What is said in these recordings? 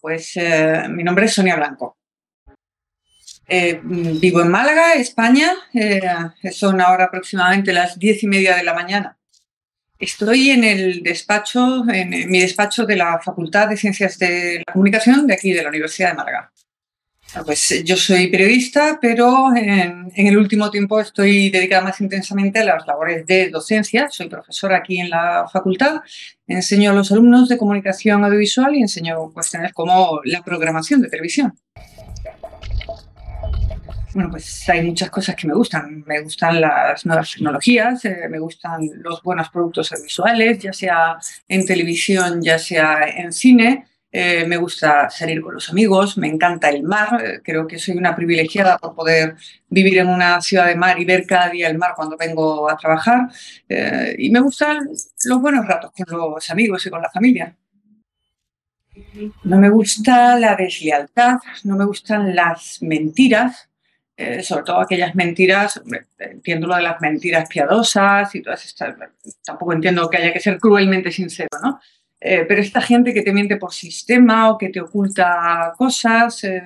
Pues eh, mi nombre es Sonia Blanco. Eh, vivo en Málaga, España. Eh, son ahora aproximadamente las diez y media de la mañana. Estoy en el despacho, en, mi despacho de la Facultad de Ciencias de la Comunicación de aquí, de la Universidad de Málaga. Pues yo soy periodista, pero en, el último tiempo estoy dedicada más intensamente a las labores de docencia. Soy profesora aquí en la facultad, enseño a los alumnos de comunicación audiovisual y enseño cuestiones como la programación de televisión. Bueno, pues hay muchas cosas que me gustan. Me gustan las nuevas tecnologías, eh, me gustan los buenos productos audiovisuales, ya sea en televisión, ya sea en cine. Eh, me gusta salir con los amigos, me encanta el mar, eh, creo que soy una privilegiada por poder vivir en una ciudad de mar y ver cada día el mar cuando vengo a trabajar. Eh, y me gustan los buenos ratos con los amigos y con la familia. No me gusta la deslealtad, no me gustan las mentiras, sobre todo aquellas mentiras, entiendo lo de las mentiras piadosas y todas estas, tampoco entiendo que haya que ser cruelmente sincero, ¿no? Eh, pero esta gente que te miente por sistema o que te oculta cosas, eh,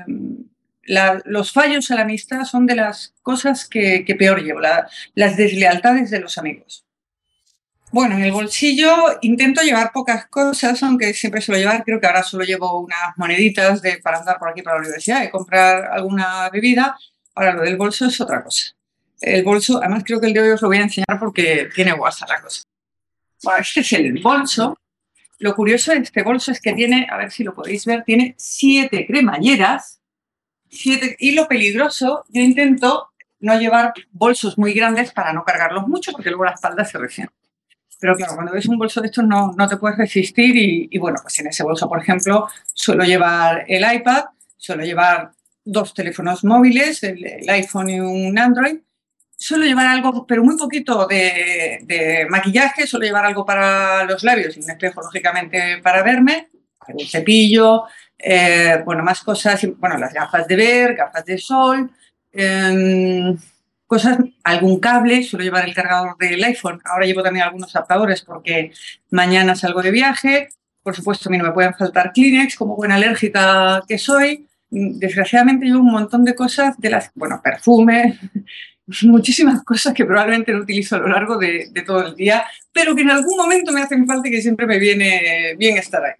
los fallos a la amistad son de las cosas que, peor llevo, las deslealtades de los amigos. Bueno, en el bolsillo intento llevar pocas cosas, aunque siempre suelo llevar, creo que ahora solo llevo unas moneditas de, para andar por aquí para la universidad y comprar alguna bebida. Ahora lo del bolso es otra cosa. El bolso, además creo que el de hoy os lo voy a enseñar porque tiene WhatsApp la cosa. Bueno, este es el bolso lo curioso de este bolso es que tiene, a ver si lo podéis ver, tiene siete cremalleras. Siete, y lo peligroso, yo intento no llevar bolsos muy grandes para no cargarlos mucho, porque luego la espalda se resiente. Pero claro, cuando ves un bolso de estos no, no te puedes resistir y, bueno, pues en ese bolso, por ejemplo, suelo llevar el iPad, suelo llevar dos teléfonos móviles, el iPhone y un Android, suelo llevar algo, pero muy poquito de, maquillaje, suelo llevar algo para los labios y un espejo, lógicamente, para verme, un cepillo, eh, bueno, más cosas, bueno, las gafas de ver, gafas de sol, em, cosas, algún cable, suelo llevar el cargador del iPhone, ahora llevo también algunos adaptadores porque mañana salgo de viaje, por supuesto a mí no me pueden faltar Kleenex, como buena alérgica que soy, desgraciadamente llevo un montón de cosas de las, bueno, perfume, muchísimas cosas que probablemente no utilizo a lo largo de, todo el día, pero que en algún momento me hacen falta y que siempre me viene bien estar ahí.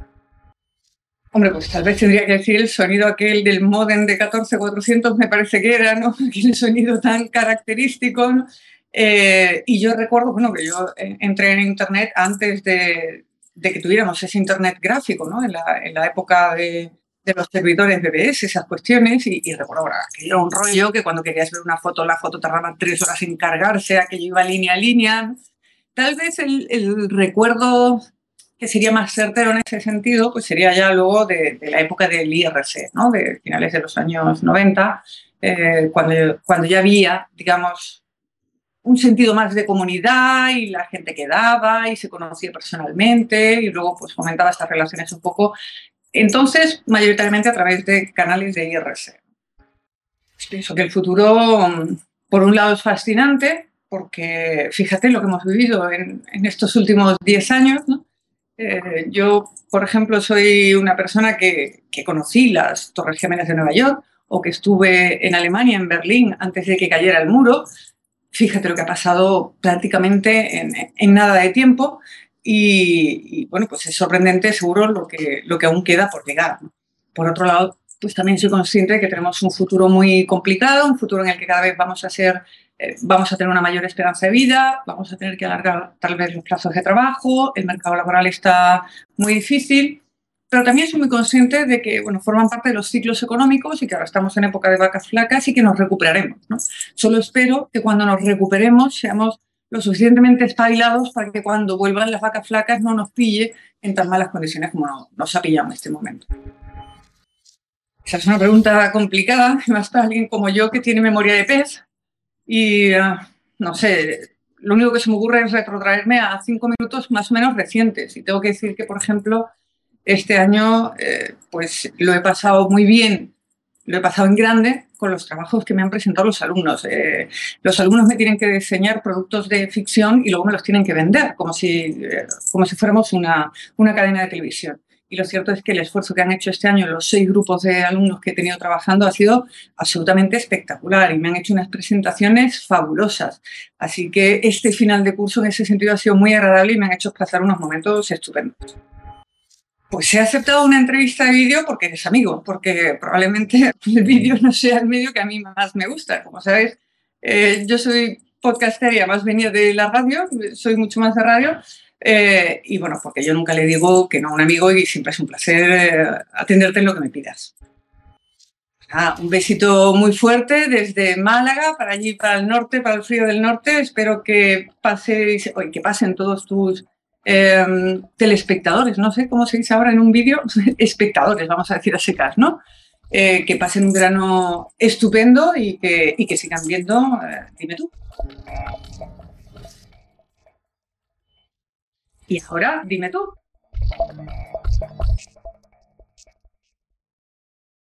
Hombre, pues tal vez tendría que decir el sonido aquel del modem de 14400, me parece que era, ¿no? Aquel sonido tan característico. Eh, y yo recuerdo, bueno, que yo eh, entré en Internet antes de, que tuviéramos ese Internet gráfico, ¿no? En la, en la época de, de los servidores BBS, esas cuestiones, y, recuerdo que era un rollo que cuando querías ver una foto, la foto tardaba tres horas en cargarse, aquello iba línea a línea. Tal vez el, recuerdo que sería más certero en ese sentido, pues sería ya luego de, la época del IRC, ¿no? de finales de los años 90, eh, cuando, cuando ya había, digamos, un sentido más de comunidad y la gente quedaba y se conocía personalmente y luego pues fomentaba estas relaciones un poco entonces, mayoritariamente a través de canales de IRC. Pienso que el futuro, por un lado, es fascinante, porque fíjate lo que hemos vivido en, estos últimos 10 años. Eh, yo, por ejemplo, soy una persona que, conocí las Torres Gemelas de Nueva York o que estuve en Alemania, en Berlín, antes de que cayera el muro. Fíjate lo que ha pasado prácticamente en nada de tiempo y, bueno, pues es sorprendente seguro lo que, lo que aún queda por llegar. Por otro lado, pues también soy consciente de que tenemos un futuro muy complicado, un futuro en el que cada vez vamos a ser, eh, vamos a tener una mayor esperanza de vida, vamos a tener que alargar tal vez los plazos de trabajo, el mercado laboral está muy difícil, pero también soy muy consciente de que, bueno, forman parte de los ciclos económicos y que ahora estamos en época de vacas flacas y que nos recuperaremos, ¿no? Solo espero que cuando nos recuperemos seamos lo suficientemente espabilados para que cuando vuelvan las vacas flacas no nos pille en tan malas condiciones como nos ha pillado en este momento. Esa es una pregunta complicada, más para alguien como yo que tiene memoria de pez y ah, no sé, lo único que se me ocurre es retrotraerme a cinco minutos más o menos recientes. Y tengo que decir que, por ejemplo, este año eh, pues lo he pasado muy bien lo he pasado en grande con los trabajos que me han presentado los alumnos. Eh, los alumnos me tienen que diseñar productos de ficción y luego me los tienen que vender, como si, eh, como si fuéramos una, una cadena de televisión. y lo cierto es que el esfuerzo que han hecho este año los seis grupos de alumnos que he tenido trabajando ha sido absolutamente espectacular y me han hecho unas presentaciones fabulosas. Así que este final de curso en ese sentido ha sido muy agradable y me han hecho pasar unos momentos estupendos. Pues he aceptado una entrevista de vídeo porque eres amigo, porque probablemente el vídeo no sea el medio que a mí más me gusta. Como sabes, eh, yo soy podcaster y además venía de la radio, soy mucho más de radio. Eh, y bueno, porque yo nunca le digo que no a un amigo y siempre es un placer eh, atenderte en lo que me pidas. un besito muy fuerte desde Málaga para allí, para el norte, para el frío del norte. Espero que, paséis, que pasen todos tus Em, telespectadores, no sé cómo se dice ahora en un vídeo, espectadores, vamos a decir a secas, ¿no? Eh, que pasen un verano estupendo y que, y que sigan viendo, eh, dime tú. Y ahora, dime tú.